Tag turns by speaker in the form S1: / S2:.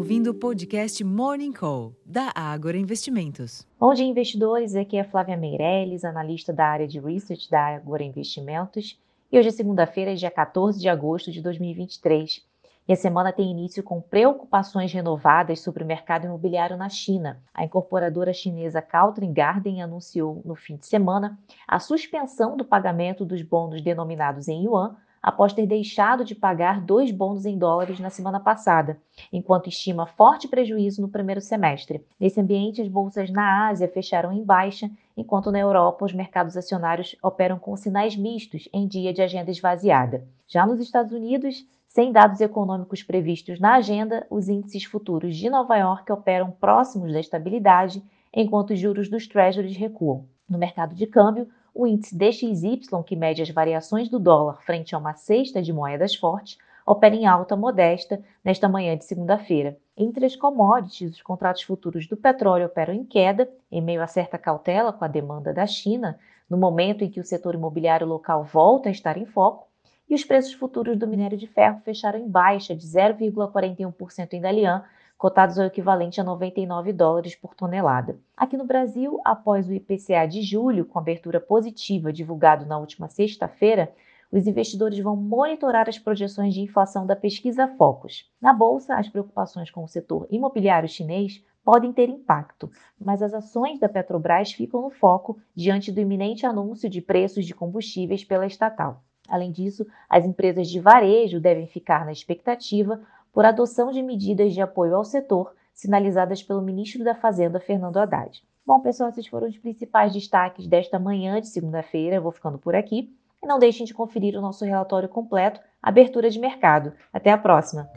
S1: ouvindo o podcast Morning Call, da Ágora Investimentos.
S2: Bom dia, investidores. Aqui é Flávia Meirelles, analista da área de Research da Ágora Investimentos. E hoje é segunda-feira, dia 14 de agosto de 2023. E a semana tem início com preocupações renovadas sobre o mercado imobiliário na China. A incorporadora chinesa Caltrin Garden anunciou no fim de semana a suspensão do pagamento dos bônus denominados em yuan após ter deixado de pagar dois bônus em dólares na semana passada, enquanto estima forte prejuízo no primeiro semestre. Nesse ambiente, as bolsas na Ásia fecharam em baixa, enquanto na Europa os mercados acionários operam com sinais mistos em dia de agenda esvaziada. Já nos Estados Unidos, sem dados econômicos previstos na agenda, os índices futuros de Nova York operam próximos da estabilidade, enquanto os juros dos treasuries recuam. No mercado de câmbio, o índice DXY, que mede as variações do dólar frente a uma cesta de moedas fortes, opera em alta modesta nesta manhã de segunda-feira. Entre as commodities, os contratos futuros do petróleo operam em queda, em meio a certa cautela com a demanda da China, no momento em que o setor imobiliário local volta a estar em foco, e os preços futuros do minério de ferro fecharam em baixa de 0,41% em Dalian, cotados ao equivalente a 99 dólares por tonelada. Aqui no Brasil, após o IPCA de julho, com abertura positiva divulgado na última sexta-feira, os investidores vão monitorar as projeções de inflação da pesquisa Focus. Na bolsa, as preocupações com o setor imobiliário chinês podem ter impacto, mas as ações da Petrobras ficam no foco diante do iminente anúncio de preços de combustíveis pela estatal. Além disso, as empresas de varejo devem ficar na expectativa por adoção de medidas de apoio ao setor sinalizadas pelo ministro da Fazenda, Fernando Haddad. Bom, pessoal, esses foram os principais destaques desta manhã de segunda-feira. Eu vou ficando por aqui. E não deixem de conferir o nosso relatório completo, Abertura de Mercado. Até a próxima!